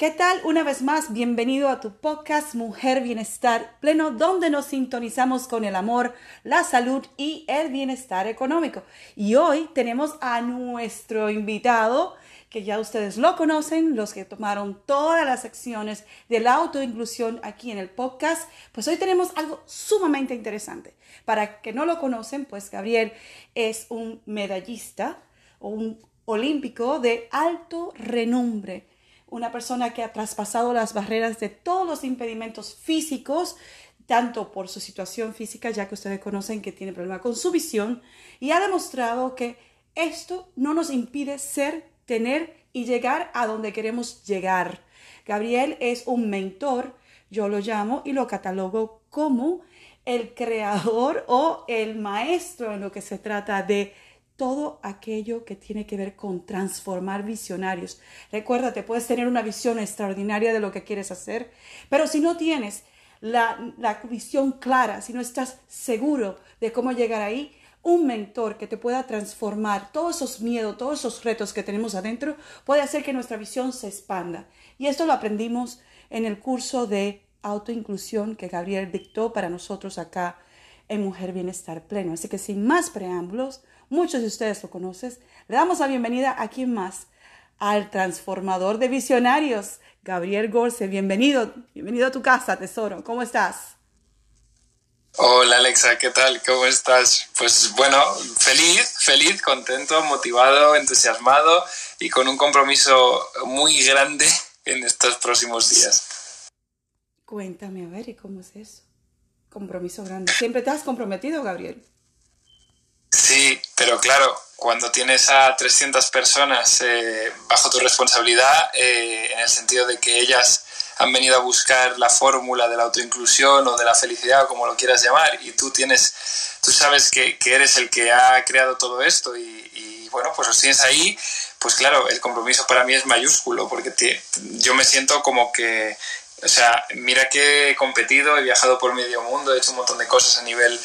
¿Qué tal? Una vez más, bienvenido a tu podcast Mujer Bienestar Pleno, donde nos sintonizamos con el amor, la salud y el bienestar económico. Y hoy tenemos a nuestro invitado, que ya ustedes lo conocen, los que tomaron todas las secciones de la autoinclusión aquí en el podcast, pues hoy tenemos algo sumamente interesante. Para que no lo conocen, pues Gabriel es un medallista o un olímpico de alto renombre una persona que ha traspasado las barreras de todos los impedimentos físicos, tanto por su situación física, ya que ustedes conocen que tiene problema con su visión, y ha demostrado que esto no nos impide ser, tener y llegar a donde queremos llegar. Gabriel es un mentor, yo lo llamo y lo catalogo como el creador o el maestro en lo que se trata de todo aquello que tiene que ver con transformar visionarios. Recuérdate, puedes tener una visión extraordinaria de lo que quieres hacer, pero si no tienes la, la visión clara, si no estás seguro de cómo llegar ahí, un mentor que te pueda transformar todos esos miedos, todos esos retos que tenemos adentro, puede hacer que nuestra visión se expanda. Y esto lo aprendimos en el curso de autoinclusión que Gabriel dictó para nosotros acá en Mujer Bienestar Pleno. Así que sin más preámbulos, muchos de ustedes lo conocen, le damos la bienvenida a quien más, al transformador de visionarios, Gabriel Gorce. Bienvenido, bienvenido a tu casa, tesoro. ¿Cómo estás? Hola Alexa, ¿qué tal? ¿Cómo estás? Pues bueno, feliz, feliz, contento, motivado, entusiasmado y con un compromiso muy grande en estos próximos días. Cuéntame, a ver, ¿y cómo es eso? Compromiso grande. ¿Siempre te has comprometido, Gabriel? Sí, pero claro, cuando tienes a 300 personas eh, bajo tu responsabilidad, eh, en el sentido de que ellas han venido a buscar la fórmula de la autoinclusión o de la felicidad o como lo quieras llamar, y tú tienes, tú sabes que, eres el que ha creado todo esto y, bueno, pues los tienes ahí, pues claro, el compromiso para mí es mayúsculo, porque yo me siento como que o sea, mira que he competido, he viajado por medio mundo, he hecho un montón de cosas a nivel,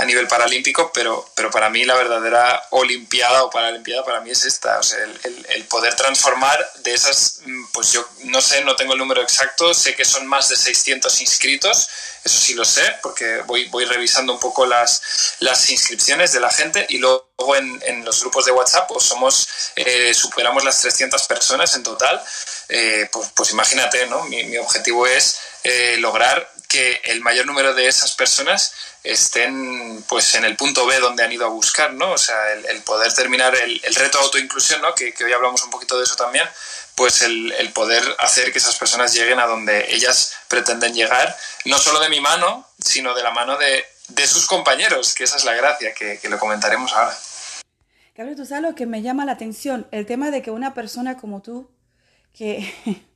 a nivel paralímpico, pero, pero para mí la verdadera Olimpiada o Paralimpiada para mí es esta, el, el, poder transformar de esas, mm, pues yo no sé, no tengo el número exacto, sé que son más de 600 inscritos, eso sí lo sé, porque voy, voy revisando un poco las, las inscripciones de la gente y luego en, en los grupos de WhatsApp pues somos, eh, superamos las 300 personas en total. Eh, pues, pues, imagínate, ¿no? Mi, objetivo es eh, lograr que el mayor número de esas personas estén pues en el punto B donde han ido a buscar, ¿no? O sea, el, poder terminar el, el, reto autoinclusión, ¿no? Que, que, hoy hablamos un poquito de eso también, pues el, el, poder hacer que esas personas lleguen a donde ellas pretenden llegar, no solo de mi mano, sino de la mano de, de sus compañeros, que esa es la gracia, que, que lo comentaremos ahora. Gabriel, tú sabes lo que me llama la atención, el tema de que una persona como tú que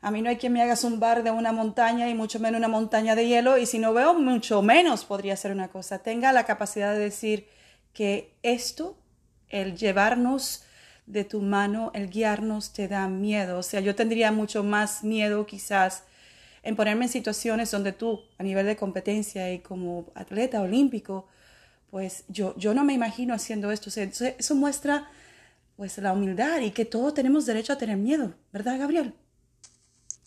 a mí no hay quien me haga zumbar de una montaña y mucho menos una montaña de hielo y si no veo mucho menos podría ser una cosa. Tenga la capacidad de decir que esto, el llevarnos de tu mano, el guiarnos te da miedo. O sea, yo tendría mucho más miedo quizás en ponerme en situaciones donde tú, a nivel de competencia y como atleta olímpico, pues yo, yo no me imagino haciendo esto. O sea, eso muestra pues la humildad y que todos tenemos derecho a tener miedo, ¿verdad, Gabriel?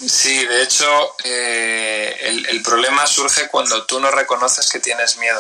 Sí, de hecho, eh, el, el, problema surge cuando tú no reconoces que tienes miedo.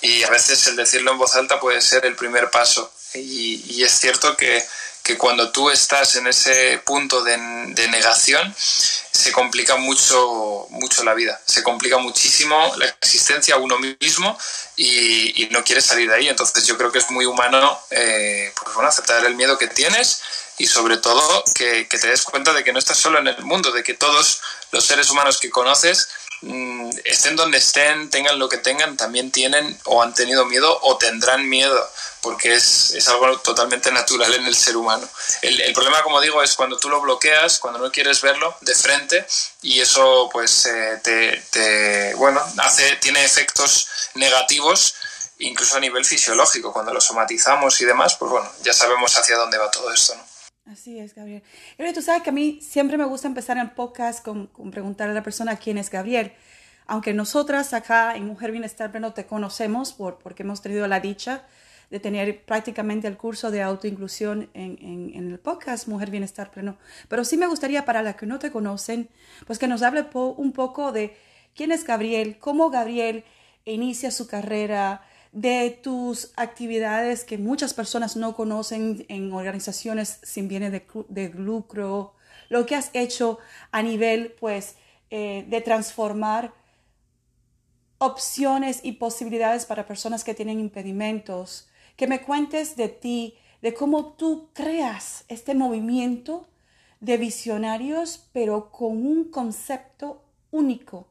Y a veces el decirlo en voz alta puede ser el primer paso. Y, y es cierto que, que, cuando tú estás en ese punto de, de negación, se complica mucho, mucho la vida, se complica muchísimo la existencia a uno mismo y, no quieres salir de ahí. Entonces yo creo que es muy humano eh, pues bueno, aceptar el miedo que tienes y sobre todo que, te des cuenta de que no estás solo en el mundo, de que todos los seres humanos que conoces mm, estén donde estén, tengan lo que tengan, también tienen o han tenido miedo o tendrán miedo, porque es, es algo totalmente natural en el ser humano. El, el, problema, como digo, es cuando tú lo bloqueas, cuando no quieres verlo de frente y eso pues eh, te, te, bueno, hace, tiene efectos negativos incluso a nivel fisiológico, cuando lo somatizamos y demás, pues bueno, ya sabemos hacia dónde va todo esto, ¿no? Así es, Gabriel. Gabriel, tú sabes que a mí siempre me gusta empezar el podcast con, con preguntar a la persona quién es Gabriel. Aunque nosotras acá en Mujer Bienestar Pleno te conocemos por, porque hemos tenido la dicha de tener prácticamente el curso de autoinclusión en, en, en, el podcast Mujer Bienestar Pleno. Pero sí me gustaría para las que no te conocen, pues que nos hable un poco de quién es Gabriel, cómo Gabriel inicia su carrera, de tus actividades que muchas personas no conocen en organizaciones sin bienes de, de lucro, lo que has hecho a nivel pues eh, de transformar opciones y posibilidades para personas que tienen impedimentos, que me cuentes de ti, de cómo tú creas este movimiento de visionarios, pero con un concepto único.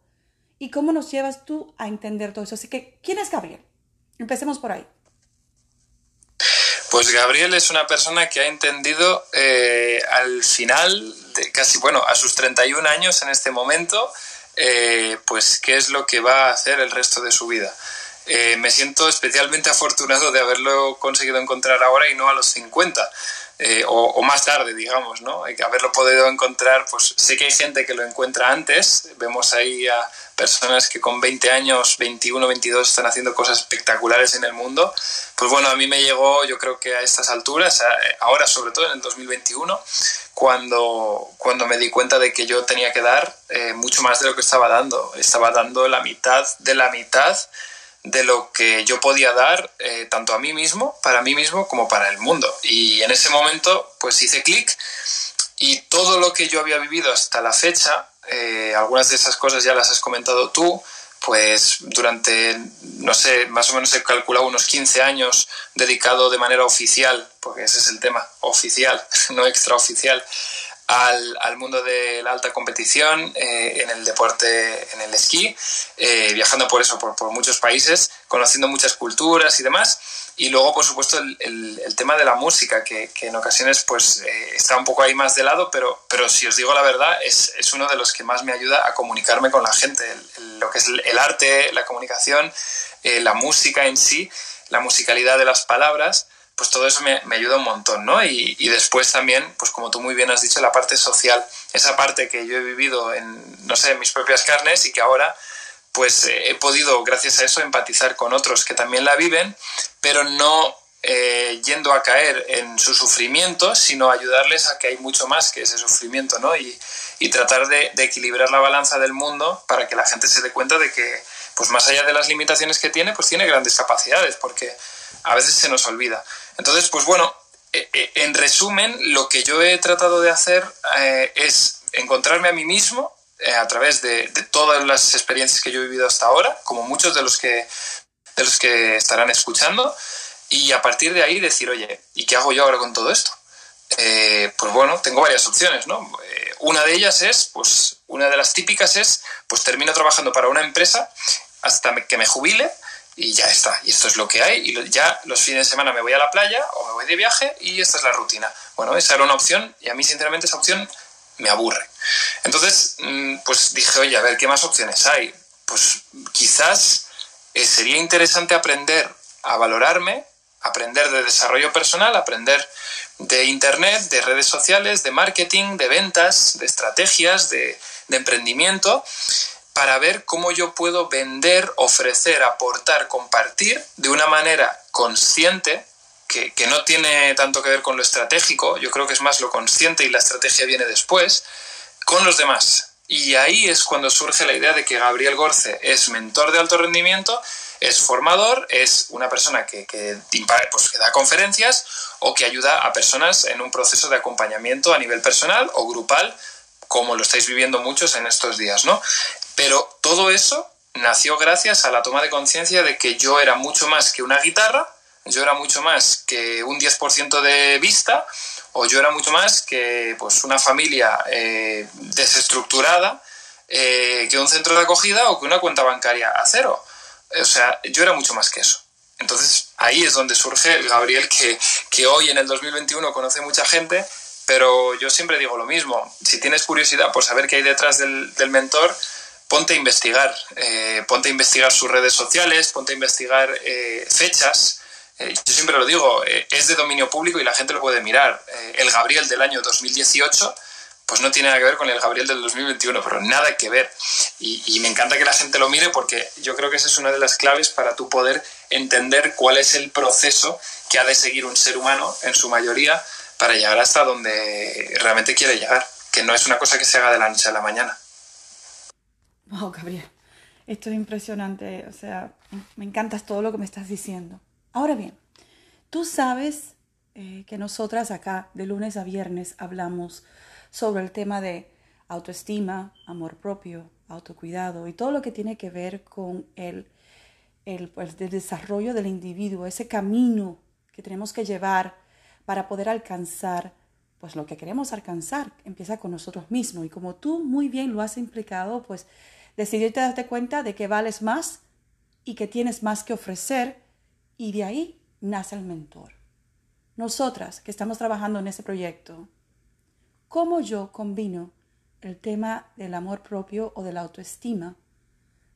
Y cómo nos llevas tú a entender todo eso. Así que, ¿quién es Gabriel? Empecemos por ahí. Pues Gabriel es una persona que ha entendido eh, al final, casi, bueno, a sus 31 años en este momento, eh, pues qué es lo que va a hacer el resto de su vida. Eh, me siento especialmente afortunado de haberlo conseguido encontrar ahora y no a los 50. Eh, o, más tarde, digamos, ¿no? Haberlo podido encontrar, pues sé que hay gente que lo encuentra antes, vemos ahí a personas que con 20 años, 21, 22 están haciendo cosas espectaculares en el mundo, pues bueno, a mí me llegó, yo creo que a estas alturas, ahora sobre todo en el 2021, cuando, cuando me di cuenta de que yo tenía que dar eh, mucho más de lo que estaba dando, estaba dando la mitad de la mitad de lo que yo podía dar eh, tanto a mí mismo, para mí mismo, como para el mundo. Y en ese momento, pues hice clic y todo lo que yo había vivido hasta la fecha, eh, algunas de esas cosas ya las has comentado tú, pues durante, no sé, más o menos he calculado unos 15 años dedicado de manera oficial, porque ese es el tema, oficial, no extraoficial, al, al, mundo de la alta competición eh, en el deporte, en el esquí, eh, viajando por eso, por, por, muchos países, conociendo muchas culturas y demás. Y luego, por supuesto, el, el, el tema de la música, que, que en ocasiones pues eh, está un poco ahí más de lado, pero, pero si os digo la verdad, es, es uno de los que más me ayuda a comunicarme con la gente. lo que es el arte, la comunicación, eh, la música en sí, la musicalidad de las palabras pues todo eso me, ayuda un montón, ¿no? Y, después también, pues como tú muy bien has dicho, la parte social, esa parte que yo he vivido en, no sé, mis propias carnes y que ahora, pues eh, he podido, gracias a eso, empatizar con otros que también la viven, pero no eh, yendo a caer en su sufrimiento, sino ayudarles a que hay mucho más que ese sufrimiento, ¿no? Y, y tratar de, de equilibrar la balanza del mundo para que la gente se dé cuenta de que, pues más allá de las limitaciones que tiene, pues tiene grandes capacidades, porque a veces se nos olvida. Entonces, pues bueno, eh, eh, en resumen, lo que yo he tratado de hacer eh, es encontrarme a mí mismo eh, a través de, todas las experiencias que yo he vivido hasta ahora, como muchos de los que, de los que estarán escuchando, y a partir de ahí decir, oye, ¿y qué hago yo ahora con todo esto? Eh, pues bueno, tengo varias opciones, ¿no? Una de ellas es, pues, una de las típicas es, pues termino trabajando para una empresa hasta que me jubile y ya está. Y esto es lo que hay. Y ya los fines de semana me voy a la playa o me voy de viaje y esta es la rutina. Bueno, esa era una opción y a mí sinceramente esa opción me aburre. Entonces, mm, pues dije, oye, a ver, ¿qué más opciones hay? Pues quizás eh, sería interesante aprender a valorarme, aprender de desarrollo personal, aprender de Internet, de redes sociales, de marketing, de ventas, de estrategias, de, de emprendimiento para ver cómo yo puedo vender, ofrecer, aportar, compartir de una manera consciente, que, que, no tiene tanto que ver con lo estratégico, yo creo que es más lo consciente y la estrategia viene después, con los demás. Y ahí es cuando surge la idea de que Gabriel Gorce es mentor de alto rendimiento, es formador, es una persona que, que, pues, que da conferencias o que ayuda a personas en un proceso de acompañamiento a nivel personal o grupal, como lo estáis viviendo muchos en estos días, ¿no? Pero todo eso nació gracias a la toma de conciencia de que yo era mucho más que una guitarra, yo era mucho más que un 10% de vista, o yo era mucho más que pues, una familia eh, desestructurada eh, que un centro de acogida o que una cuenta bancaria a cero. O sea, yo era mucho más que eso. Entonces ahí es donde surge el Gabriel que, que hoy en el 2021 conoce mucha gente, pero yo siempre digo lo mismo. Si tienes curiosidad por saber qué hay detrás del, del mentor, ponte a investigar. Eh, ponte a investigar sus redes sociales, ponte a investigar eh, fechas. Eh, yo siempre lo digo, es de dominio público y la gente lo puede mirar. el Gabriel del año 2018 pues no tiene nada que ver con el Gabriel del 2021, pero nada que ver. Y, me encanta que la gente lo mire porque yo creo que esa es una de las claves para tú poder entender cuál es el proceso que ha de seguir un ser humano en su mayoría para llegar hasta donde realmente quiere llegar, que no es una cosa que se haga de la noche a la mañana. Wow, Gabriel, esto es impresionante, o sea, me encanta todo lo que me estás diciendo. Ahora bien, tú sabes eh, que nosotras acá de lunes a viernes hablamos sobre el tema de autoestima, amor propio, autocuidado y todo lo que tiene que ver con el, el, pues, el desarrollo del individuo, ese camino que tenemos que llevar para poder alcanzar pues lo que queremos alcanzar empieza con nosotros mismos y como tú muy bien lo has implicado, pues decidirte darte cuenta de que vales más y que tienes más que ofrecer y de ahí nace el mentor. Nosotras que estamos trabajando en ese proyecto, cómo yo combino el tema del amor propio o de la autoestima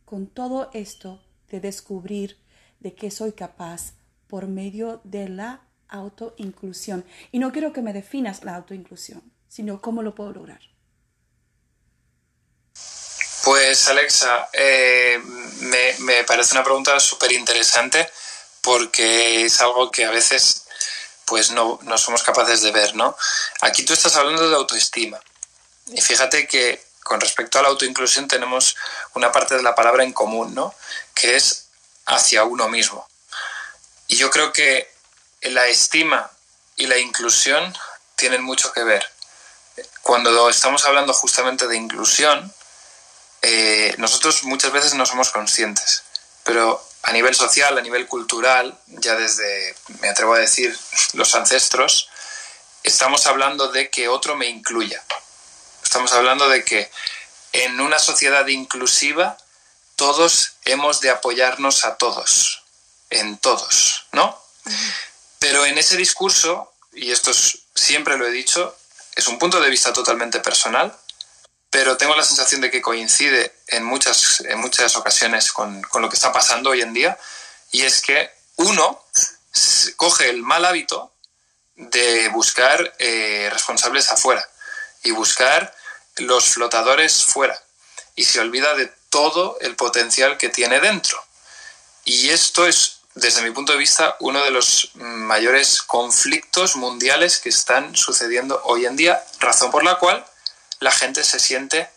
con todo esto de descubrir de qué soy capaz por medio de la autoinclusión. Y no quiero que me definas la autoinclusión, sino cómo lo puedo lograr. Pues Alexa, eh, me, me, parece una pregunta súper interesante porque es algo que a veces pues no, no somos capaces de ver, ¿no? Aquí tú estás hablando de autoestima. Y fíjate que con respecto a la autoinclusión tenemos una parte de la palabra en común, ¿no? Que es hacia uno mismo. Y yo creo que la estima y la inclusión tienen mucho que ver. Cuando estamos hablando justamente de inclusión, eh, nosotros muchas veces no somos conscientes, pero a nivel social, a nivel cultural, ya desde, me atrevo a decir, los ancestros, estamos hablando de que otro me incluya. Estamos hablando de que en una sociedad inclusiva todos hemos de apoyarnos a todos, en todos, ¿no? Pero en ese discurso, y esto siempre lo he dicho, es un punto de vista totalmente personal, pero tengo la sensación de que coincide en muchas, en muchas ocasiones con, lo que está pasando hoy en día, y es que uno coge el mal hábito de buscar eh, responsables afuera y buscar los flotadores fuera, y se olvida de todo el potencial que tiene dentro. Y esto es, desde mi punto de vista, uno de los mayores conflictos mundiales que están sucediendo hoy en día, razón por la cual la gente se siente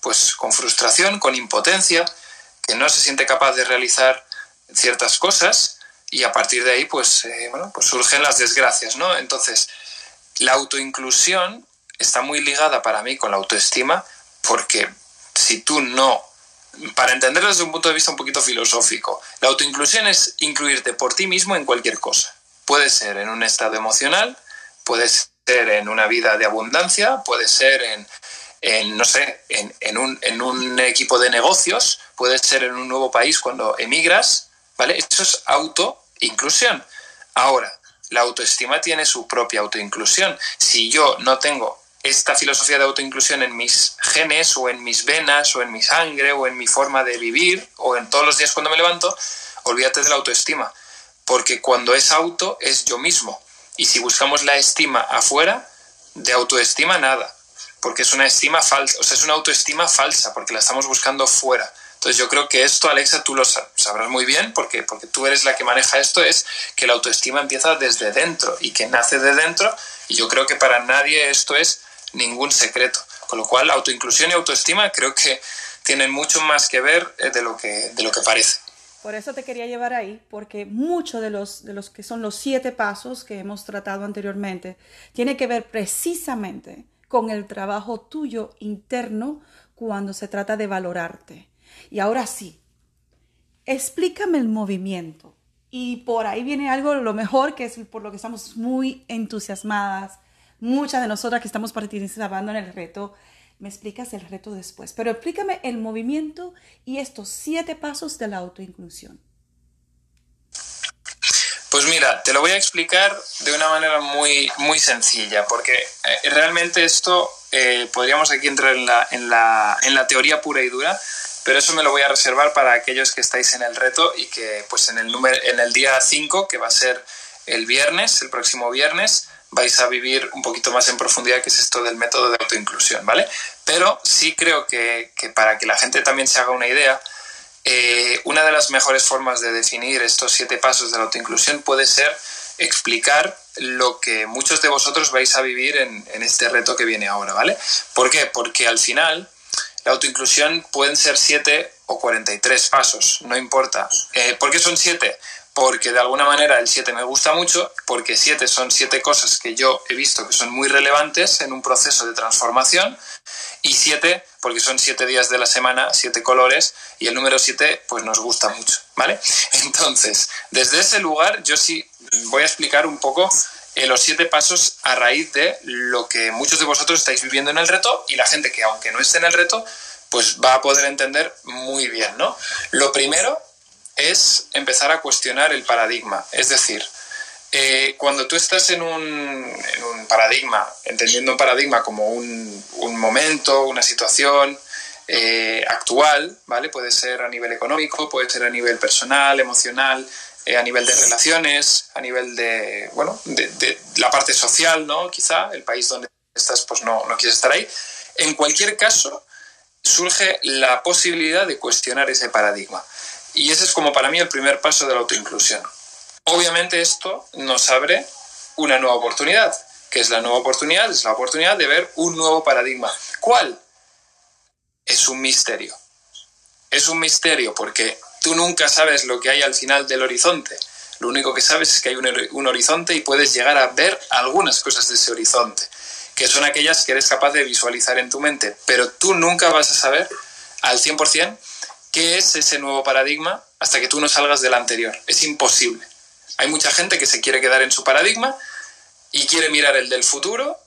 pues con frustración, con impotencia, que no se siente capaz de realizar ciertas cosas y a partir de ahí pues, eh, bueno, pues surgen las desgracias, ¿no? Entonces, la autoinclusión está muy ligada para mí con la autoestima porque si tú no, para entenderlo desde un punto de vista un poquito filosófico, la autoinclusión es incluirte por ti mismo en cualquier cosa. Puede ser en un estado emocional, puede ser en una vida de abundancia, puede ser en, no sé, en, un, en, un, equipo de negocios, puede ser en un nuevo país cuando emigras, ¿vale? Eso es autoinclusión. Ahora, la autoestima tiene su propia autoinclusión. Si yo no tengo esta filosofía de autoinclusión en mis genes o en mis venas o en mi sangre o en mi forma de vivir o en todos los días cuando me levanto, olvídate de la autoestima. Porque cuando es auto es yo mismo. Y si buscamos la estima afuera, de autoestima nada, porque es una estima falsa, o sea, es una autoestima falsa, porque la estamos buscando fuera. Entonces yo creo que esto, Alexa, tú lo sabrás muy bien, porque, porque tú eres la que maneja esto, es que la autoestima empieza desde dentro y que nace de dentro, y yo creo que para nadie esto es ningún secreto. Con lo cual, autoinclusión y autoestima creo que tienen mucho más que ver eh, de lo que, de lo que parece. Por eso te quería llevar ahí, porque muchos de los, de los que son los siete pasos que hemos tratado anteriormente tiene que ver precisamente con el trabajo tuyo interno cuando se trata de valorarte. Y ahora sí, explícame el movimiento. Y por ahí viene algo lo mejor, que es por lo que estamos muy entusiasmadas, muchas de nosotras que estamos participando en el reto Me explicas el reto después, pero explícame el movimiento y estos siete pasos de la autoinclusión. Pues mira, te lo voy a explicar de una manera muy, muy sencilla, porque eh, realmente esto eh, podríamos aquí entrar en la, en, la, en la teoría pura y dura, pero eso me lo voy a reservar para aquellos que estáis en el reto y que pues en el, número, en el día 5, que va a ser el viernes, el próximo viernes, vais a vivir un poquito más en profundidad qué es esto del método de autoinclusión, ¿vale? Pero sí creo que, para que la gente también se haga una idea, eh, una de las mejores formas de definir estos siete pasos de la autoinclusión puede ser explicar lo que muchos de vosotros vais a vivir en, este reto que viene ahora, ¿vale? ¿Por qué? Porque al final la autoinclusión pueden ser 7 o 43 pasos, no importa. Eh, ¿Por qué son 7? Porque de alguna manera el 7 me gusta mucho, porque 7 son 7 cosas que yo he visto que son muy relevantes en un proceso de transformación, y 7 porque son 7 días de la semana, 7 colores, y el número 7 pues nos gusta mucho, ¿vale? Entonces, desde ese lugar yo sí voy a explicar un poco eh, los siete pasos a raíz de lo que muchos de vosotros estáis viviendo en el reto y la gente que aunque no esté en el reto, pues va a poder entender muy bien, ¿no? Lo primero es empezar a cuestionar el paradigma, es decir, eh, cuando tú estás en un, paradigma, entendiendo un paradigma como un, momento, una situación eh, actual, ¿vale? Puede ser a nivel económico, puede ser a nivel personal, emocional, eh, a nivel de relaciones, a nivel de, bueno, de, la parte social, ¿no? Quizá el país donde estás, pues no, no quieres estar ahí. En cualquier caso, surge la posibilidad de cuestionar ese paradigma. Y ese es como para mí el primer paso de la autoinclusión. Obviamente esto nos abre una nueva oportunidad, que es la nueva oportunidad, es la oportunidad de ver un nuevo paradigma. ¿Cuál? Es un misterio. Es un misterio porque Tú nunca sabes lo que hay al final del horizonte. Lo único que sabes es que hay un, horizonte y puedes llegar a ver algunas cosas de ese horizonte, que son aquellas que eres capaz de visualizar en tu mente, pero tú nunca vas a saber al 100% qué es ese nuevo paradigma hasta que tú no salgas del anterior. Es imposible. Hay mucha gente que se quiere quedar en su paradigma y quiere mirar el del futuro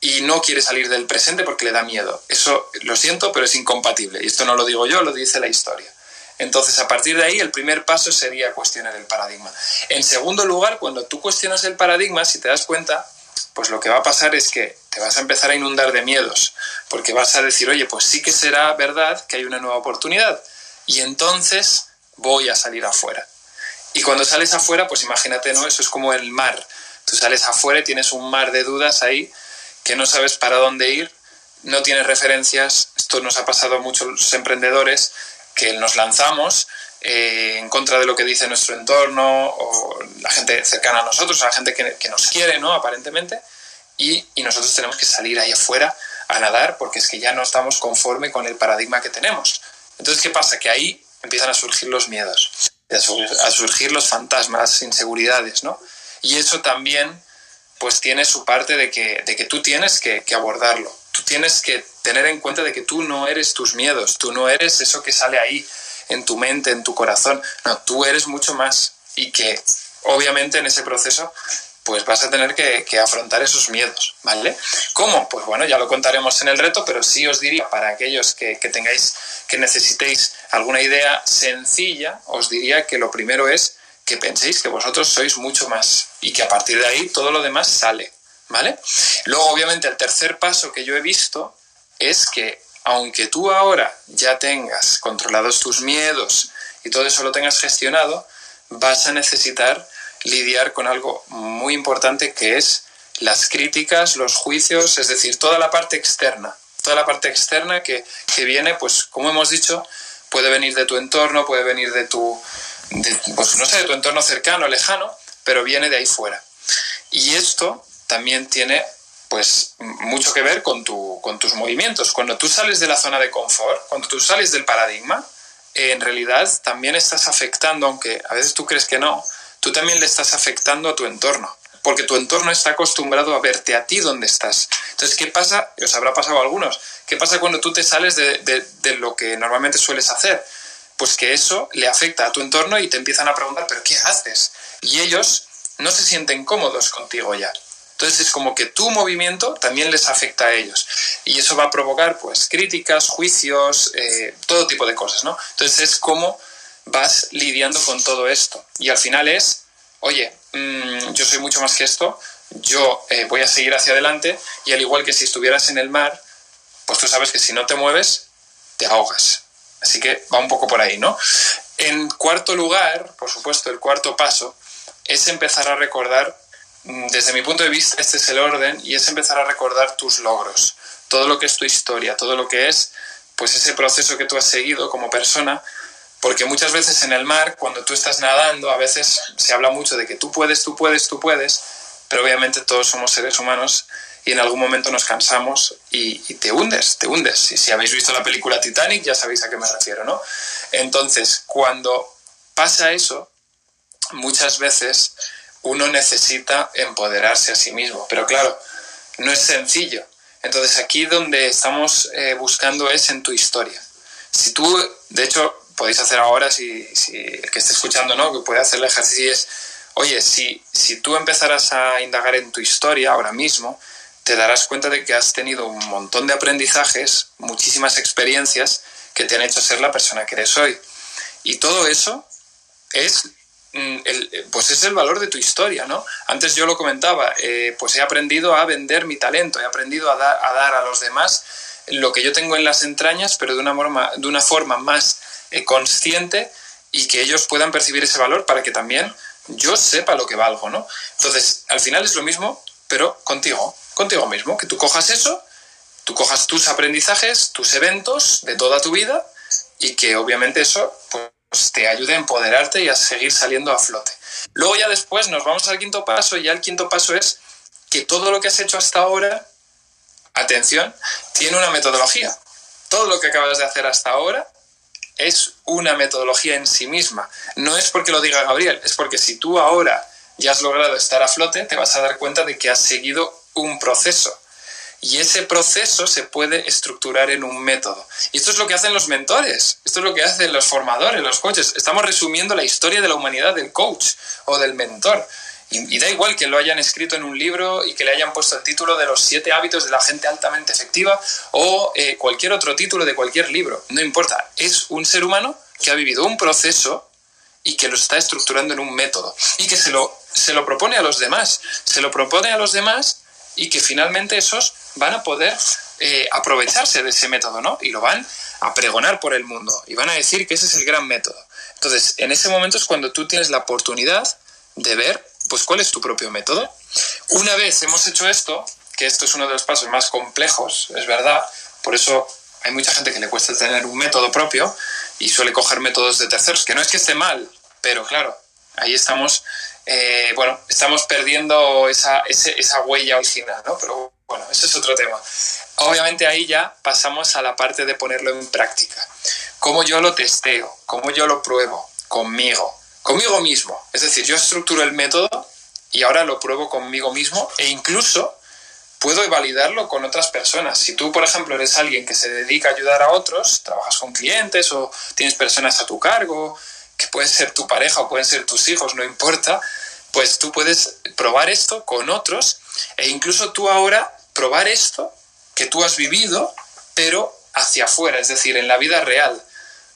y no quiere salir del presente porque le da miedo. Eso lo siento, pero es incompatible. Y esto no lo digo yo, lo dice la historia. Entonces, a partir de ahí, el primer paso sería cuestionar el paradigma. En segundo lugar, cuando tú cuestionas el paradigma, si te das cuenta, pues lo que va a pasar es que te vas a empezar a inundar de miedos, porque vas a decir, oye, pues sí que será verdad que hay una nueva oportunidad, y entonces voy a salir afuera. Y cuando sales afuera, pues imagínate, ¿no? Eso es como el mar. Tú sales afuera y tienes un mar de dudas ahí que no sabes para dónde ir, no tienes referencias. Esto nos ha pasado a muchos emprendedores que nos lanzamos eh, en contra de lo que dice nuestro entorno o la gente cercana a nosotros, la gente que, nos quiere, ¿no? Aparentemente, y, nosotros tenemos que salir ahí afuera a nadar porque es que ya no estamos conforme con el paradigma que tenemos. Entonces, ¿qué pasa? Que ahí empiezan a surgir los miedos, a surgir los fantasmas, inseguridades, ¿no? Y eso también, pues, tiene su parte de que, de que tú tienes que, que abordarlo. Tú tienes que tener en cuenta de que tú no eres tus miedos, tú no eres eso que sale ahí en tu mente, en tu corazón, no, tú eres mucho más y que obviamente en ese proceso pues vas a tener que, afrontar esos miedos, ¿vale? ¿Cómo? Pues bueno, ya lo contaremos en el reto, pero sí os diría, para aquellos que, que tengáis, que necesitéis alguna idea sencilla, os diría que lo primero es que penséis que vosotros sois mucho más y que a partir de ahí todo lo demás sale, ¿vale? Luego, obviamente, el tercer paso que yo he visto es que aunque tú ahora ya tengas controlados tus miedos y todo eso lo tengas gestionado, vas a necesitar lidiar con algo muy importante que es las críticas, los juicios, es decir, toda la parte externa, toda la parte externa que, viene, pues como hemos dicho, puede venir de tu entorno, puede venir de tu, pues no sé, de tu entorno cercano, lejano, pero viene de ahí fuera. Y esto también tiene pues mucho que ver con, tu, con tus movimientos. Cuando tú sales de la zona de confort, cuando tú sales del paradigma, en realidad también estás afectando, aunque a veces tú crees que no, tú también le estás afectando a tu entorno, porque tu entorno está acostumbrado a verte a ti donde estás. Entonces, ¿qué pasa? Os habrá pasado a algunos. ¿Qué pasa cuando tú te sales de, de lo que normalmente sueles hacer? Pues que eso le afecta a tu entorno y te empiezan a preguntar, ¿pero qué haces? Y ellos no se sienten cómodos contigo ya. Entonces es como que tu movimiento también les afecta a ellos. Y eso va a provocar pues críticas, juicios, eh, todo tipo de cosas, ¿no? Entonces es como vas lidiando con todo esto. Y al final es, oye, mm, yo soy mucho más que esto, yo eh, voy a seguir hacia adelante y al igual que si estuvieras en el mar, pues tú sabes que si no te mueves, te ahogas. Así que va un poco por ahí, ¿no? En cuarto lugar, por supuesto, el cuarto paso es empezar a recordar, desde mi punto de vista, este es el orden, y es empezar a recordar tus logros, todo lo que es tu historia, todo lo que es, pues ese proceso que tú has seguido como persona, porque muchas veces en el mar, cuando tú estás nadando, a veces se habla mucho de que tú puedes, tú puedes, tú puedes, pero obviamente todos somos seres humanos y en algún momento nos cansamos y, te hundes, te hundes. Y si habéis visto la película Titanic ya sabéis a qué me refiero, ¿no? Entonces, cuando pasa eso, muchas veces uno necesita empoderarse a sí mismo, pero claro, no es sencillo. Entonces aquí donde estamos eh, buscando es en tu historia. Si tú, de hecho, podéis hacer ahora, si, el que esté escuchando, ¿no? Que puede hacer el ejercicio es, oye, si, si tú empezaras a indagar en tu historia ahora mismo, te darás cuenta de que has tenido un montón de aprendizajes, muchísimas experiencias que te han hecho ser la persona que eres hoy. Y todo eso es el, pues es el valor de tu historia, ¿no? Antes yo lo comentaba, eh, pues he aprendido a vender mi talento, he aprendido a, a, dar a los demás lo que yo tengo en las entrañas, pero de una forma, de una forma más eh, consciente y que ellos puedan percibir ese valor para que también yo sepa lo que valgo, ¿no? Entonces, al final es lo mismo, pero contigo contigo mismo, que tú cojas eso, tú cojas tus aprendizajes, tus eventos de toda tu vida y que obviamente eso pues, te ayude a empoderarte y a seguir saliendo a flote. Luego ya después nos vamos al quinto paso y ya el quinto paso es que todo lo que has hecho hasta ahora, atención, tiene una metodología. Todo lo que acabas de hacer hasta ahora es una metodología en sí misma. No es porque lo diga Gabriel, es porque si tú ahora ya has logrado estar a flote, te vas a dar cuenta de que has seguido un proceso. Y ese proceso se puede estructurar en un método. Y esto es lo que hacen los mentores, esto es lo que hacen los formadores, los coaches. Estamos resumiendo la historia de la humanidad del coach o del mentor. Y, da igual que lo hayan escrito en un libro y que le hayan puesto el título de los siete hábitos de la gente altamente efectiva o eh, cualquier otro título de cualquier libro. No importa, es un ser humano que ha vivido un proceso y que lo está estructurando en un método y que se lo, se lo propone a los demás. Se lo propone a los demás y que finalmente esos van a poder eh, aprovecharse de ese método, ¿no? Y lo van a pregonar por el mundo y van a decir que ese es el gran método. Entonces, en ese momento es cuando tú tienes la oportunidad de ver, pues, cuál es tu propio método. Una vez hemos hecho esto, que esto es uno de los pasos más complejos, es verdad, por eso hay mucha gente que le cuesta tener un método propio y suele coger métodos de terceros, que no es que esté mal, pero claro, ahí estamos eh, bueno, estamos perdiendo esa, esa huella original, ¿no? Pero bueno, ese es otro tema. Obviamente ahí ya pasamos a la parte de ponerlo en práctica. Cómo yo lo testeo, cómo yo lo pruebo conmigo, conmigo mismo. Es decir, yo estructuro el método y ahora lo pruebo conmigo mismo e incluso puedo validarlo con otras personas. Si tú, por ejemplo, eres alguien que se dedica a ayudar a otros, trabajas con clientes o tienes personas a tu cargo, que pueden ser tu pareja o pueden ser tus hijos, no importa, pues tú puedes probar esto con otros e incluso tú ahora probar esto que tú has vivido, pero hacia afuera, es decir, en la vida real.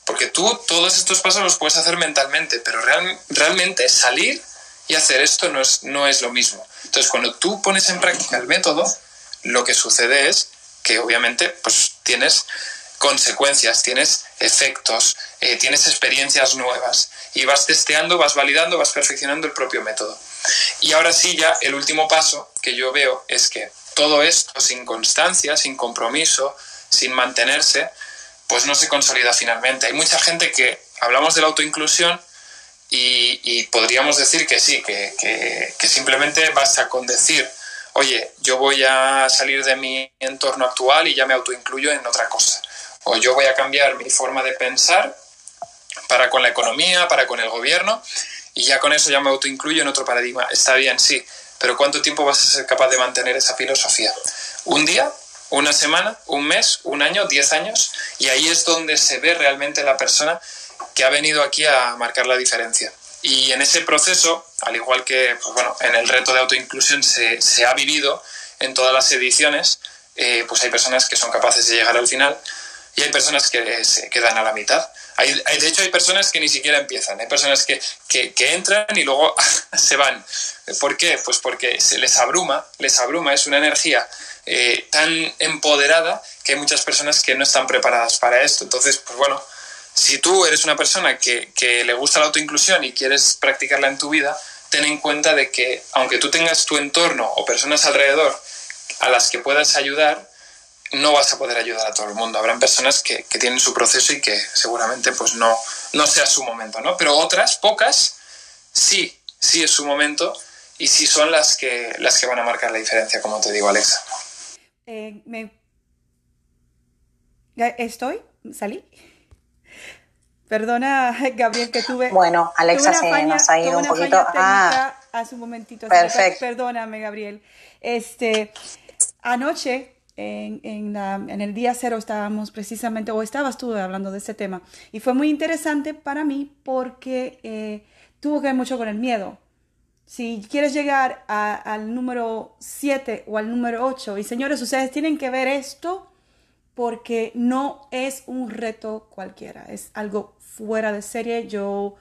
Porque tú todos estos pasos los puedes hacer mentalmente, pero realmente salir y hacer esto no es, no es lo mismo. Entonces, cuando tú pones en práctica el método, lo que sucede es que obviamente pues, tienes consecuencias, tienes efectos, eh, tienes experiencias nuevas y vas testeando, vas validando, vas perfeccionando el propio método. Y ahora sí, ya el último paso que yo veo es que todo esto sin constancia, sin compromiso, sin mantenerse, pues no se consolida finalmente. Hay mucha gente que hablamos de la autoinclusión y, podríamos decir que sí, que, que simplemente basta con decir, oye, yo voy a salir de mi entorno actual y ya me autoincluyo en otra cosa o yo voy a cambiar mi forma de pensar para con la economía, para con el gobierno, y ya con eso ya me autoincluyo en otro paradigma. Está bien, sí, pero ¿cuánto tiempo vas a ser capaz de mantener esa filosofía? ¿Un día? ¿Una semana? ¿Un mes? ¿Un año? ¿Diez años? Y ahí es donde se ve realmente la persona que ha venido aquí a marcar la diferencia. Y en ese proceso, al igual que pues bueno, en el reto de autoinclusión se, ha vivido en todas las ediciones, eh, pues hay personas que son capaces de llegar al final y hay personas que se quedan a la mitad. Hay, de hecho, hay personas que ni siquiera empiezan, hay personas que, que, que, entran y luego se van. ¿Por qué? Pues porque se les abruma, les abruma, es una energía eh, tan empoderada que hay muchas personas que no están preparadas para esto. Entonces, pues bueno, si tú eres una persona que, que le gusta la autoinclusión y quieres practicarla en tu vida, ten en cuenta de que aunque tú tengas tu entorno o personas alrededor a las que puedas ayudar, no vas a poder ayudar a todo el mundo. Habrán personas que, que, tienen su proceso y que seguramente pues no, no sea su momento, ¿no? Pero otras, pocas, sí, sí es su momento y sí son las que, las que van a marcar la diferencia, como te digo, Alexa. Eh, me... ¿Estoy? ¿Salí? Perdona, Gabriel, que tuve. Bueno, Alexa se nos ha ido un poquito. Ah, hace un momentito. Perfecto. Perdóname, Gabriel. Este, anoche, en, en, la, en, el día cero, estábamos precisamente, o estabas tú hablando de ese tema, y fue muy interesante para mí porque eh, tuvo que ver mucho con el miedo. Si quieres llegar a, al número 7 o al número 8, y señores, ustedes tienen que ver esto porque no es un reto cualquiera, es algo fuera de serie. Yo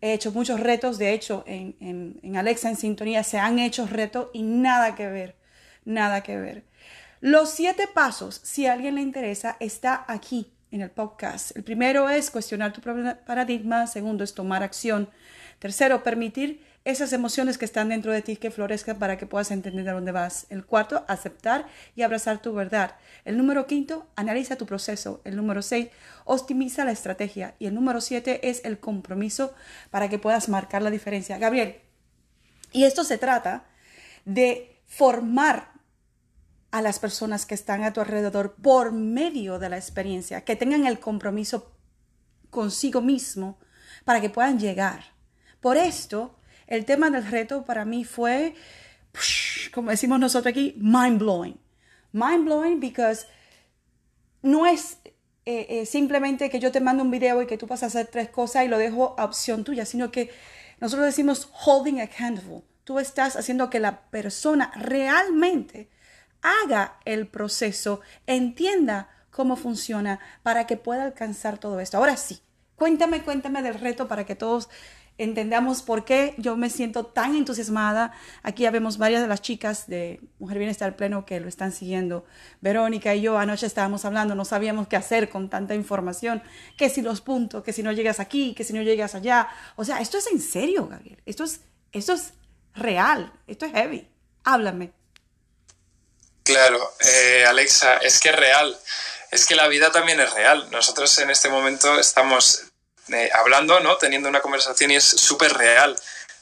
he hecho muchos retos, de hecho, en, en, Alexa en sintonía se han hecho retos y nada que ver, nada que ver. Los siete pasos, si a alguien le interesa, está aquí en el podcast. El primero es cuestionar tu paradigma, segundo es tomar acción, tercero, permitir esas emociones que están dentro de ti que florezcan para que puedas entender a dónde vas. El cuarto, aceptar y abrazar tu verdad. El número quinto, analiza tu proceso. El número seis, optimiza la estrategia. Y el número siete es el compromiso para que puedas marcar la diferencia. Gabriel, y esto se trata de formar a las personas que están a tu alrededor por medio de la experiencia, que tengan el compromiso consigo mismo para que puedan llegar. Por esto, el tema del reto para mí fue, como decimos nosotros aquí, mind blowing. Mind blowing because no es eh, eh, simplemente que yo te mando un video y que tú vas a hacer tres cosas y lo dejo a opción tuya, sino que nosotros decimos holding accountable. Tú estás haciendo que la persona realmente haga el proceso, entienda cómo funciona para que pueda alcanzar todo esto. Ahora sí, cuéntame, cuéntame del reto para que todos entendamos por qué yo me siento tan entusiasmada. Aquí ya vemos varias de las chicas de Mujer Bienestar Pleno que lo están siguiendo. Verónica y yo anoche estábamos hablando, no sabíamos qué hacer con tanta información, que si los puntos, que si no llegas aquí, que si no llegas allá. O sea, esto es en serio, Gabriel. Esto es, esto es real, esto es heavy. Háblame. Claro, eh, Alexa, es que es real. Es que la vida también es real. Nosotros en este momento estamos eh, hablando, ¿no? Teniendo una conversación y es súper real.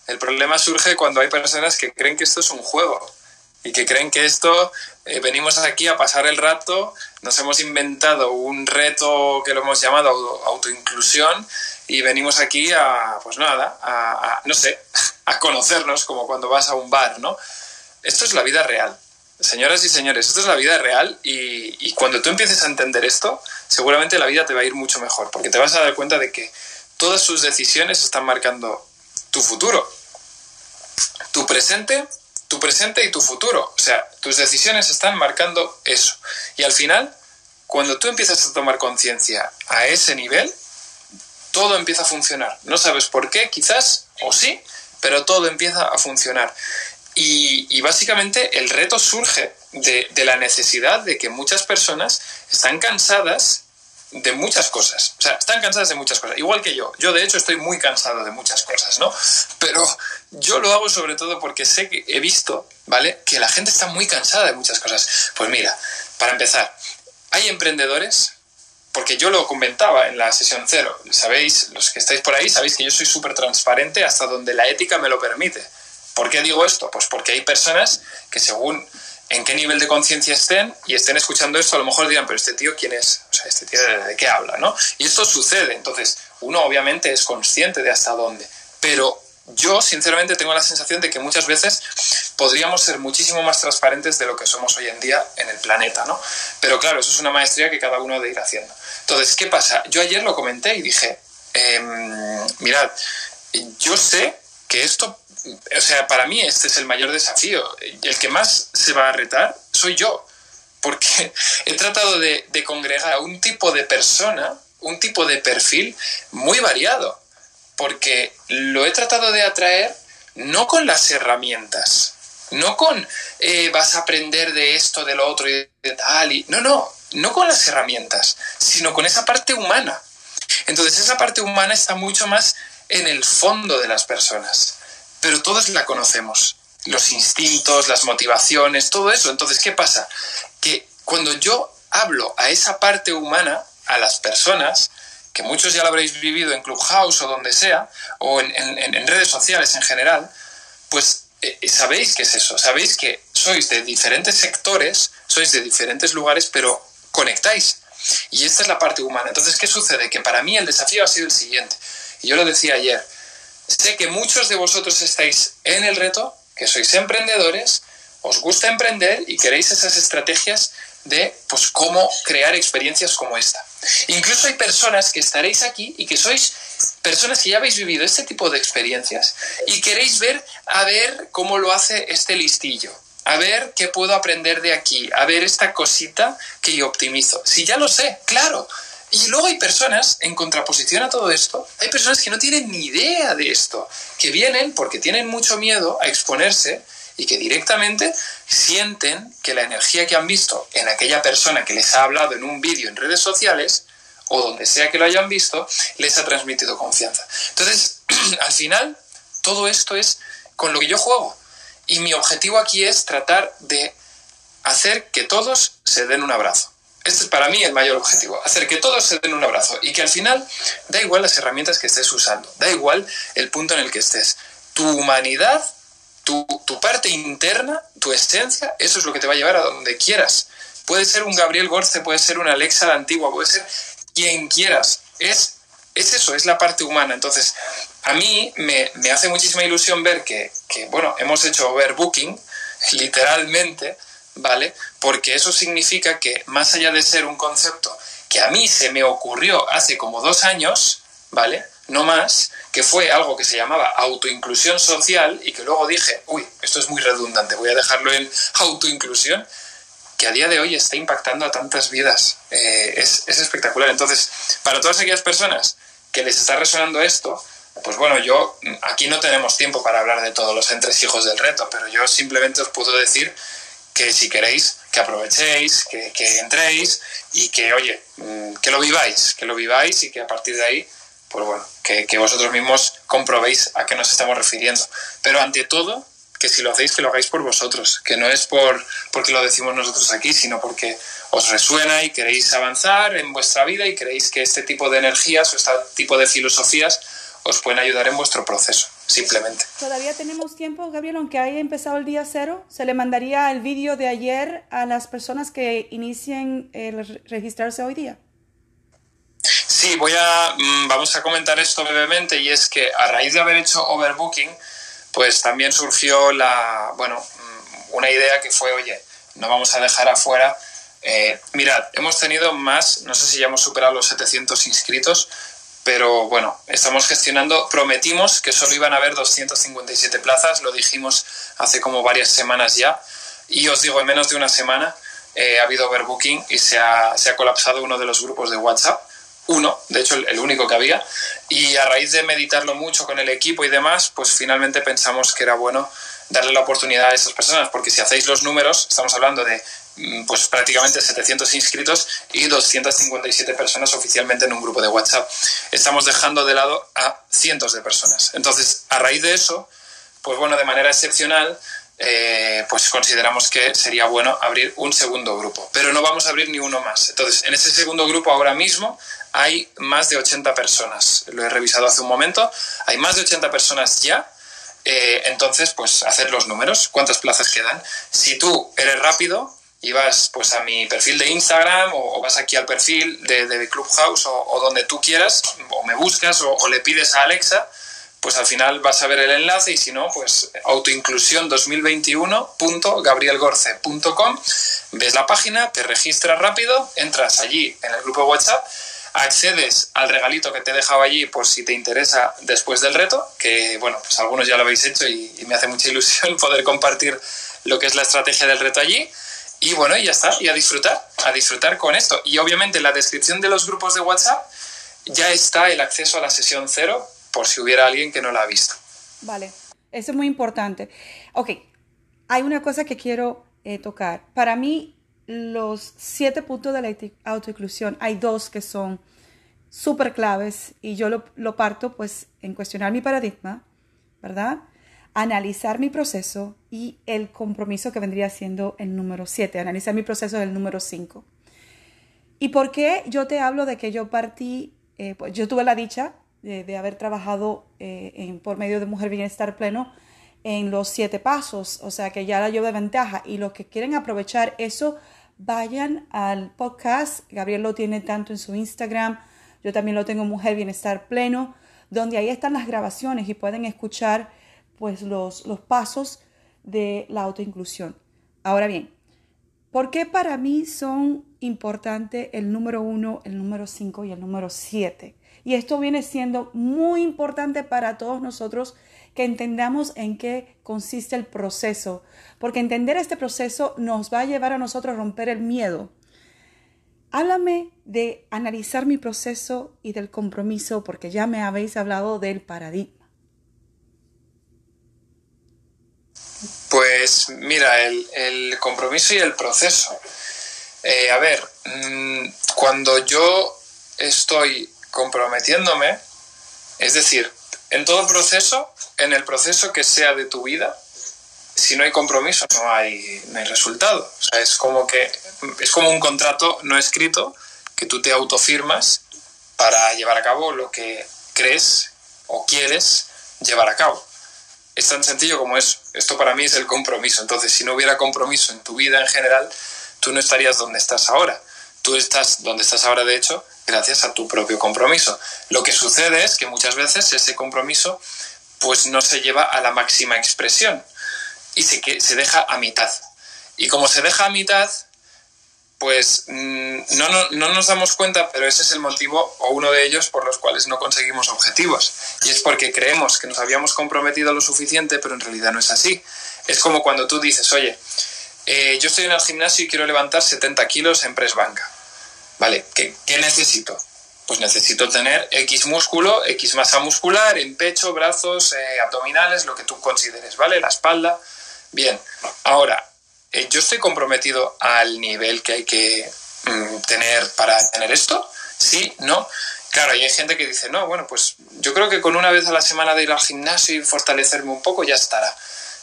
El problema surge cuando hay personas que creen que esto es un juego y que creen que esto eh, venimos aquí a pasar el rato, nos hemos inventado un reto que lo hemos llamado autoinclusión y venimos aquí a, pues nada, a, no sé, a conocernos como cuando vas a un bar, ¿no? Esto es la vida real. Señoras y señores, esto es la vida real y, y cuando tú empieces a entender esto, seguramente la vida te va a ir mucho mejor, porque te vas a dar cuenta de que todas sus decisiones están marcando tu futuro, tu presente, tu presente y tu futuro. O sea, tus decisiones están marcando eso. Y al final, cuando tú empiezas a tomar conciencia a ese nivel, todo empieza a funcionar. No sabes por qué, quizás, o sí, pero todo empieza a funcionar. Y, básicamente el reto surge de, de, la necesidad de que muchas personas están cansadas de muchas cosas. O sea, están cansadas de muchas cosas. Igual que yo. Yo, de hecho, estoy muy cansado de muchas cosas, ¿no? Pero yo lo hago sobre todo porque sé que he visto, ¿vale? Que la gente está muy cansada de muchas cosas. Pues mira, para empezar, hay emprendedores, porque yo lo comentaba en la sesión cero. Sabéis, los que estáis por ahí, sabéis que yo soy súper transparente hasta donde la ética me lo permite. ¿Por qué digo esto? Pues porque hay personas que según en qué nivel de conciencia estén y estén escuchando esto, a lo mejor dirán, pero este tío, ¿quién es? O sea, este tío, ¿de qué habla? ¿no? Y esto sucede, entonces uno obviamente es consciente de hasta dónde, pero yo sinceramente tengo la sensación de que muchas veces podríamos ser muchísimo más transparentes de lo que somos hoy en día en el planeta, ¿no? Pero claro, eso es una maestría que cada uno debe ir haciendo. Entonces, ¿qué pasa? Yo ayer lo comenté y dije, eh, mirad, yo sé que esto, o sea, para mí este es el mayor desafío. El que más se va a retar soy yo, porque he tratado de, congregar a un tipo de persona, un tipo de perfil muy variado, porque lo he tratado de atraer no con las herramientas, no con eh, vas a aprender de esto, de lo otro y de tal, y no, no, no con las herramientas, sino con esa parte humana. Entonces esa parte humana está mucho más en el fondo de las personas, pero todos la conocemos, los instintos, las motivaciones, todo eso. Entonces, ¿qué pasa? Que cuando yo hablo a esa parte humana, a las personas, que muchos ya lo habréis vivido en Clubhouse o donde sea, o en, redes sociales en general, pues eh, eh, sabéis qué es eso, sabéis que sois de diferentes sectores, sois de diferentes lugares, pero conectáis. Y esta es la parte humana. Entonces, ¿qué sucede? Que para mí el desafío ha sido el siguiente. Y yo lo decía ayer. Sé que muchos de vosotros estáis en el reto, que sois emprendedores, os gusta emprender y queréis esas estrategias de pues cómo crear experiencias como esta. Incluso hay personas que estaréis aquí y que sois personas que ya habéis vivido este tipo de experiencias y queréis ver a ver cómo lo hace este listillo, a ver qué puedo aprender de aquí, a ver esta cosita que yo optimizo. Si ya lo sé, claro. Y luego hay personas, en contraposición a todo esto, hay personas que no tienen ni idea de esto, que vienen porque tienen mucho miedo a exponerse y que directamente sienten que la energía que han visto en aquella persona que les ha hablado en un vídeo en redes sociales o donde sea que lo hayan visto, les ha transmitido confianza. Entonces, al final, todo esto es con lo que yo juego. Y mi objetivo aquí es tratar de hacer que todos se den un abrazo. Este es para mí el mayor objetivo, hacer que todos se den un abrazo y que al final da igual las herramientas que estés usando, da igual el punto en el que estés. Tu humanidad tu, parte interna, tu esencia, eso es lo que te va a llevar a donde quieras. Puede ser un Gabriel Gorce, puede ser una Alexa la antigua, puede ser quien quieras. Es, es eso, es la parte humana. Entonces, a mí me, hace muchísima ilusión ver que, que, bueno, hemos hecho overbooking, literalmente, ¿vale? Porque eso significa que más allá de ser un concepto que a mí se me ocurrió hace como dos años, ¿vale? no más, que fue algo que se llamaba autoinclusión social y que luego dije, uy, esto es muy redundante, voy a dejarlo en autoinclusión, que a día de hoy está impactando a tantas vidas. Eh, es, es, espectacular. Entonces, para todas aquellas personas que les está resonando esto, pues bueno, yo aquí no tenemos tiempo para hablar de todos los entresijos del reto, pero yo simplemente os puedo decir que si queréis, que aprovechéis, que, que entréis y que, oye, mm, que lo viváis, que lo viváis y que a partir de ahí pues bueno, que, vosotros mismos comprobéis a qué nos estamos refiriendo. Pero ante todo, que si lo hacéis, que lo hagáis por vosotros, que no es por porque lo decimos nosotros aquí, sino porque os resuena y queréis avanzar en vuestra vida y creéis que este tipo de energías o este tipo de filosofías os pueden ayudar en vuestro proceso, simplemente. Todavía tenemos tiempo, Gabriel, aunque haya empezado el día cero, se le mandaría el vídeo de ayer a las personas que inicien el registrarse hoy día. Sí, voy a, mm, vamos a comentar esto brevemente y es que a raíz de haber hecho overbooking, pues también surgió la, bueno, mm, una idea que fue, oye, no vamos a dejar afuera. Eh, mirad, hemos tenido más, no sé si ya hemos superado los 700 inscritos, pero bueno, estamos gestionando, prometimos que solo iban a haber 257 plazas, lo dijimos hace como varias semanas ya, y os digo, en menos de una semana eh, ha habido overbooking y se ha, se ha colapsado uno de los grupos de WhatsApp. Uno, de hecho el único que había, y a raíz de meditarlo mucho con el equipo y demás, pues finalmente pensamos que era bueno darle la oportunidad a esas personas, porque si hacéis los números, estamos hablando de pues prácticamente 700 inscritos y 257 personas oficialmente en un grupo de WhatsApp. Estamos dejando de lado a cientos de personas. Entonces, a raíz de eso, pues bueno, de manera excepcional, eh, pues consideramos que sería bueno abrir un segundo grupo, pero no vamos a abrir ni uno más. Entonces, en ese segundo grupo ahora mismo hay más de 80 personas. Lo he revisado hace un momento. Hay más de 80 personas ya. Eh, entonces, pues hacer los números, cuántas plazas quedan. Si tú eres rápido y vas pues a mi perfil de Instagram o, vas aquí al perfil de, Clubhouse o, donde tú quieras, o me buscas o, le pides a Alexa, pues al final vas a ver el enlace y si no, pues autoinclusión2021.gabrielgorce.com, ves la página, te registras rápido, entras allí en el grupo WhatsApp accedes al regalito que te he dejado allí por si te interesa después del reto, que bueno, pues algunos ya lo habéis hecho y, me hace mucha ilusión poder compartir lo que es la estrategia del reto allí. Y bueno, y ya está, y a disfrutar, a disfrutar con esto. Y obviamente en la descripción de los grupos de WhatsApp ya está el acceso a la sesión cero por si hubiera alguien que no la ha visto. Vale, eso es muy importante. Ok, hay una cosa que quiero eh, tocar. Para mí, los siete puntos de la autoinclusión, hay dos que son súper claves y yo lo, lo, parto pues en cuestionar mi paradigma, ¿verdad? Analizar mi proceso y el compromiso que vendría siendo el número siete, analizar mi proceso del número cinco. ¿Y por qué yo te hablo de que yo partí, eh, pues yo tuve la dicha de, haber trabajado eh, en, por medio de Mujer Bienestar Pleno en los siete pasos, o sea que ya la llevo de ventaja y los que quieren aprovechar eso vayan al podcast. Gabriel lo tiene tanto en su Instagram, yo también lo tengo Mujer Bienestar Pleno, donde ahí están las grabaciones y pueden escuchar pues los, los pasos de la autoinclusión. Ahora bien, ¿por qué para mí son importantes el número uno, el número cinco y el número siete? Y esto viene siendo muy importante para todos nosotros que entendamos en qué consiste el proceso, porque entender este proceso nos va a llevar a nosotros a romper el miedo. Háblame de analizar mi proceso y del compromiso, porque ya me habéis hablado del paradigma. Pues mira, el, compromiso y el proceso. Eh, a ver, mm, cuando yo estoy comprometiéndome, es decir, en todo proceso, en el proceso que sea de tu vida, si no hay compromiso no hay, no hay resultado. O sea, es como que es como un contrato no escrito que tú te autofirmas para llevar a cabo lo que crees o quieres llevar a cabo. Es tan sencillo como eso. Esto para mí es el compromiso. Entonces, si no hubiera compromiso en tu vida en general, tú no estarías donde estás ahora. Tú estás donde estás ahora, de hecho, gracias a tu propio compromiso. Lo que sucede es que muchas veces ese compromiso pues no se lleva a la máxima expresión y se, se deja a mitad. Y como se deja a mitad, pues mm, no, no, no, nos damos cuenta, pero ese es el motivo o uno de ellos por los cuales no conseguimos objetivos. Y es porque creemos que nos habíamos comprometido lo suficiente, pero en realidad no es así. Es como cuando tú dices, oye, eh, yo estoy en el gimnasio y quiero levantar 70 kilos en press banca. Vale, ¿qué, necesito? Pues necesito tener X músculo, X masa muscular en pecho, brazos, eh, abdominales, lo que tú consideres, ¿vale? La espalda. Bien, ahora, ¿yo estoy comprometido al nivel que hay que mm, tener para tener esto? Sí, no. Claro, y hay gente que dice, no, bueno, pues yo creo que con una vez a la semana de ir al gimnasio y fortalecerme un poco ya estará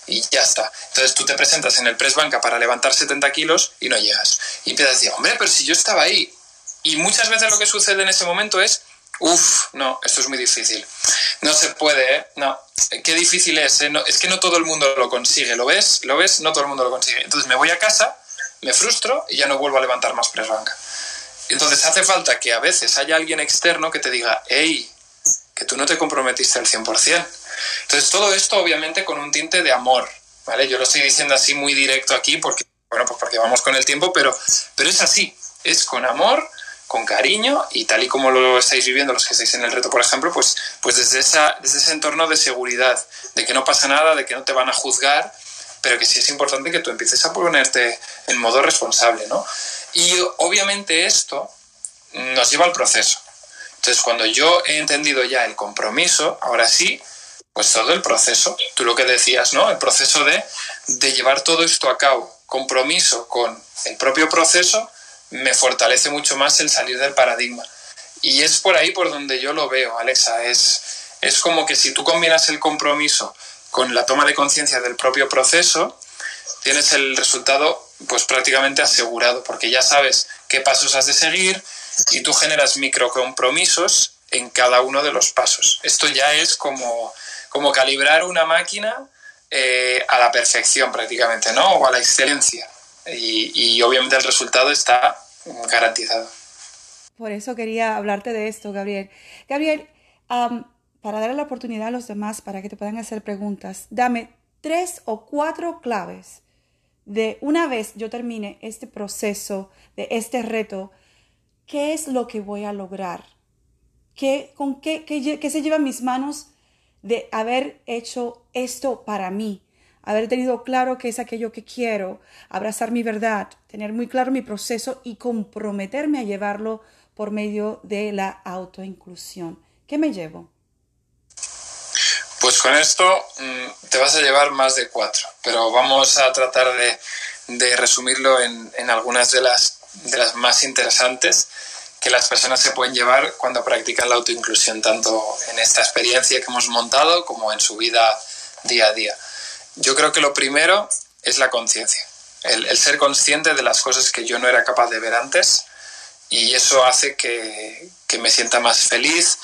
y ya está. Entonces tú te presentas en el press banca para levantar 70 kilos y no llegas. Y empiezas a decir, hombre, pero si yo estaba ahí, y muchas veces lo que sucede en ese momento es, uff, no, esto es muy difícil. No se puede, ¿eh? No, qué difícil es, ¿eh? es que no todo el mundo lo consigue, ¿lo ves? ¿Lo ves? No todo el mundo lo consigue. Entonces me voy a casa, me frustro y ya no vuelvo a levantar más press banca. Entonces hace falta que a veces haya alguien externo que te diga, hey, que tú no te comprometiste al 100%. Entonces todo esto obviamente con un tinte de amor, ¿vale? Yo lo estoy diciendo así muy directo aquí porque, bueno, pues porque vamos con el tiempo, pero, pero es así, es con amor con cariño y tal y como lo estáis viviendo los que estáis en el reto, por ejemplo, pues, pues desde, esa, desde ese entorno de seguridad, de que no pasa nada, de que no te van a juzgar, pero que sí es importante que tú empieces a ponerte en modo responsable, ¿no? Y obviamente esto nos lleva al proceso. Entonces, cuando yo he entendido ya el compromiso, ahora sí, pues todo el proceso, tú lo que decías, ¿no? El proceso de, de llevar todo esto a cabo, compromiso con el propio proceso, me fortalece mucho más el salir del paradigma. Y es por ahí por donde yo lo veo, Alexa. Es, es como que si tú combinas el compromiso con la toma de conciencia del propio proceso, tienes el resultado pues prácticamente asegurado, porque ya sabes qué pasos has de seguir y tú generas microcompromisos en cada uno de los pasos. Esto ya es como, como calibrar una máquina eh, a la perfección prácticamente, ¿no? O a la excelencia. Y, y obviamente el resultado está garantizado. Por eso quería hablarte de esto, Gabriel. Gabriel, para darle la oportunidad a los demás para que te puedan hacer preguntas, dame tres o cuatro claves de una vez yo termine este proceso, de este reto, ¿qué es lo que voy a lograr? ¿Qué, ¿Con qué, qué, qué se lleva en mis manos de haber hecho esto para mí? Haber tenido claro que es aquello que quiero, abrazar mi verdad, tener muy claro mi proceso y comprometerme a llevarlo por medio de la autoinclusión. ¿Qué me llevo? Pues con esto mm, te vas a llevar más de cuatro, pero vamos a tratar de, resumirlo en, en, algunas de las, de las más interesantes que las personas se pueden llevar cuando practican la autoinclusión, tanto en esta experiencia que hemos montado como en su vida día a día. Yo creo que lo primero es la conciencia, el, el, ser consciente de las cosas que yo no era capaz de ver antes y eso hace que, que, me sienta más feliz,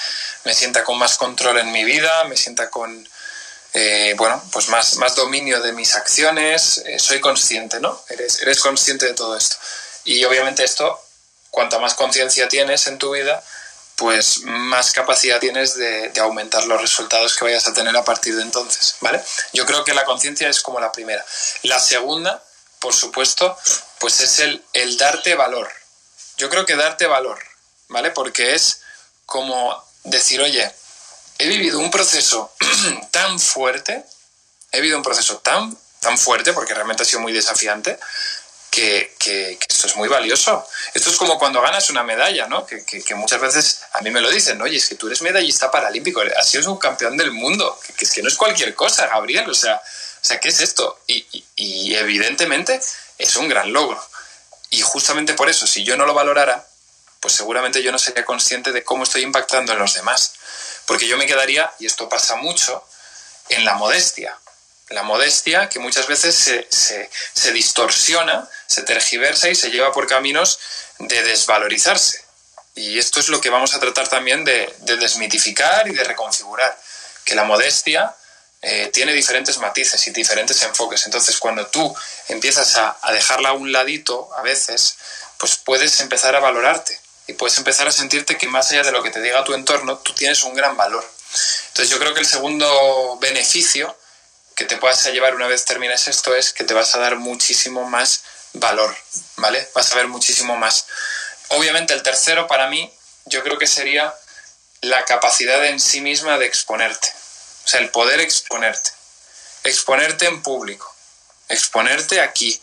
me sienta con más control en mi vida, me sienta con, eh, bueno, pues más, más dominio de mis acciones, eh, soy consciente, ¿no? Eres, eres consciente de todo esto. Y obviamente esto cuanta más conciencia tienes en tu vida, pues más capacidad tienes de, aumentar los resultados que vayas a tener a partir de entonces, ¿vale? Yo creo que la conciencia es como la primera. La segunda, por supuesto, pues es el, el darte valor. Yo creo que darte valor, ¿vale? Porque es como decir, oye, he vivido un proceso tan fuerte, he vivido un proceso tan, tan fuerte, porque realmente ha sido muy desafiante, que, esto es muy valioso. Esto es como cuando ganas una medalla, ¿no? Que, muchas veces a mí me lo dicen, oye, es que tú eres medallista paralímpico, has sido un campeón del mundo, que, es que no es cualquier cosa, Gabriel, o sea, o sea ¿qué es esto? Y, y evidentemente es un gran logro. Y justamente por eso, si yo no lo valorara, pues seguramente yo no sería consciente de cómo estoy impactando en los demás. Porque yo me quedaría, y esto pasa mucho, en la modestia la modestia que muchas veces se, distorsiona, se tergiversa y se lleva por caminos de desvalorizarse. Y esto es lo que vamos a tratar también de, desmitificar y de reconfigurar, que la modestia eh, tiene diferentes matices y diferentes enfoques. Entonces, cuando tú empiezas a, a dejarla a un ladito, a veces, pues puedes empezar a valorarte y puedes empezar a sentirte que más allá de lo que te diga tu entorno, tú tienes un gran valor. Entonces, yo creo que el segundo beneficio que te puedas llevar una vez termines esto es que te vas a dar muchísimo más valor, ¿vale? Vas a ver muchísimo más. Obviamente el tercero para mí yo creo que sería la capacidad en sí misma de exponerte. O sea, el poder exponerte. Exponerte en público. Exponerte aquí.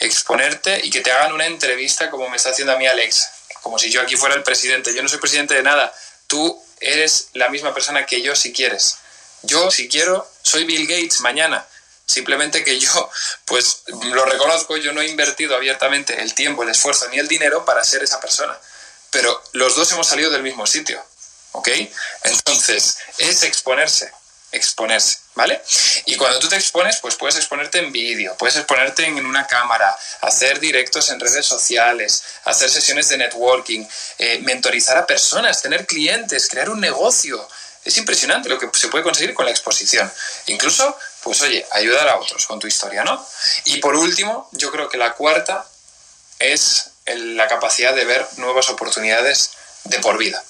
Exponerte y que te hagan una entrevista como me está haciendo a mí Alexa. Como si yo aquí fuera el presidente. Yo no soy presidente de nada. Tú eres la misma persona que yo si quieres. Yo, si quiero, soy Bill Gates mañana. Simplemente que yo, pues lo reconozco, yo no he invertido abiertamente el tiempo, el esfuerzo ni el dinero para ser esa persona. Pero los dos hemos salido del mismo sitio. ¿Ok? Entonces, es exponerse, exponerse, ¿vale? Y cuando tú te expones, pues puedes exponerte en vídeo, puedes exponerte en una cámara, hacer directos en redes sociales, hacer sesiones de networking, eh, mentorizar a personas, tener clientes, crear un negocio, es impresionante lo que se puede conseguir con la exposición. Incluso, pues oye, ayudar a otros con tu historia, ¿no? Y por último, yo creo que la cuarta es la capacidad de ver nuevas oportunidades de por vida.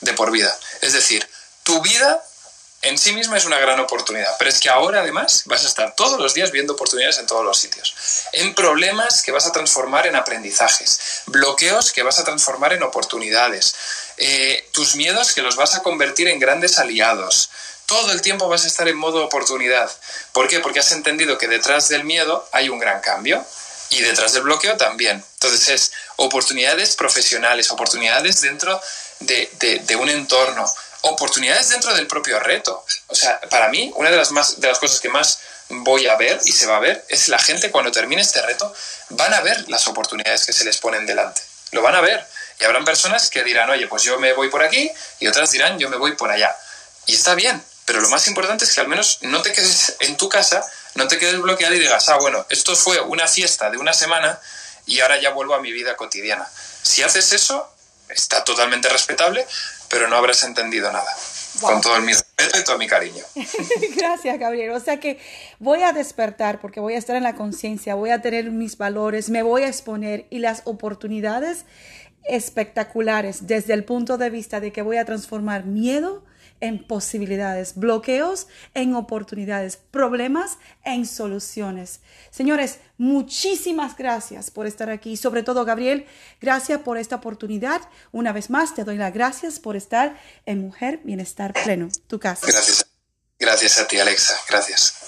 De por vida. Es decir, tu vida en sí misma es una gran oportunidad, pero es que ahora además vas a estar todos los días viendo oportunidades en todos los sitios, en problemas que vas a transformar en aprendizajes, bloqueos que vas a transformar en oportunidades, eh, tus miedos que los vas a convertir en grandes aliados. Todo el tiempo vas a estar en modo oportunidad. ¿Por qué? Porque has entendido que detrás del miedo hay un gran cambio y detrás del bloqueo también. Entonces es oportunidades profesionales, oportunidades dentro de, de un entorno, oportunidades dentro del propio reto. O sea, para mí, una de las, más, de las cosas que más voy a ver y se va a ver es la gente cuando termine este reto van a ver las oportunidades que se les ponen delante. Lo van a ver. Y habrán personas que dirán, oye, pues yo me voy por aquí y otras dirán, yo me voy por allá. Y está bien, pero lo más importante es que al menos no te quedes en tu casa, no te quedes bloqueado y digas, ah, bueno, esto fue una fiesta de una semana y ahora ya vuelvo a mi vida cotidiana. Si haces eso, está totalmente respetable, pero no habrás entendido nada. Con todo mi respeto y todo mi cariño. Gracias, Gabriel. O sea que voy a despertar porque voy a estar en la conciencia, voy a tener mis valores, me voy a exponer y las oportunidades espectaculares desde el punto de vista de que voy a transformar miedo en posibilidades, bloqueos en oportunidades, problemas en soluciones. Señores, muchísimas gracias por estar aquí. Sobre todo, Gabriel, gracias por esta oportunidad. Una vez más, te doy las gracias por estar en Mujer Bienestar Pleno, tu casa. Gracias. Gracias a ti, Alexa. Gracias.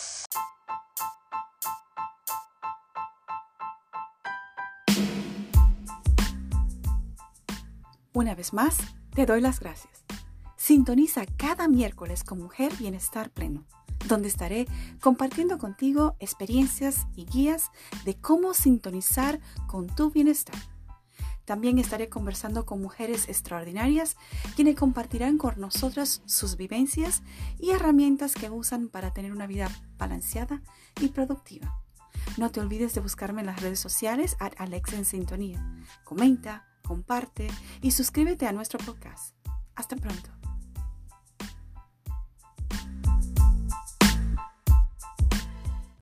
Una vez más, te doy las gracias. Sintoniza cada miércoles con Mujer Bienestar Pleno, donde estaré compartiendo contigo experiencias y guías de cómo sintonizar con tu bienestar. También estaré conversando con mujeres extraordinarias quienes compartirán con nosotras sus vivencias y herramientas que usan para tener una vida balanceada y productiva. No te olvides de buscarme en las redes sociales a Alexa en Sintonía. Comenta, comparte y suscríbete a nuestro podcast. Hasta pronto.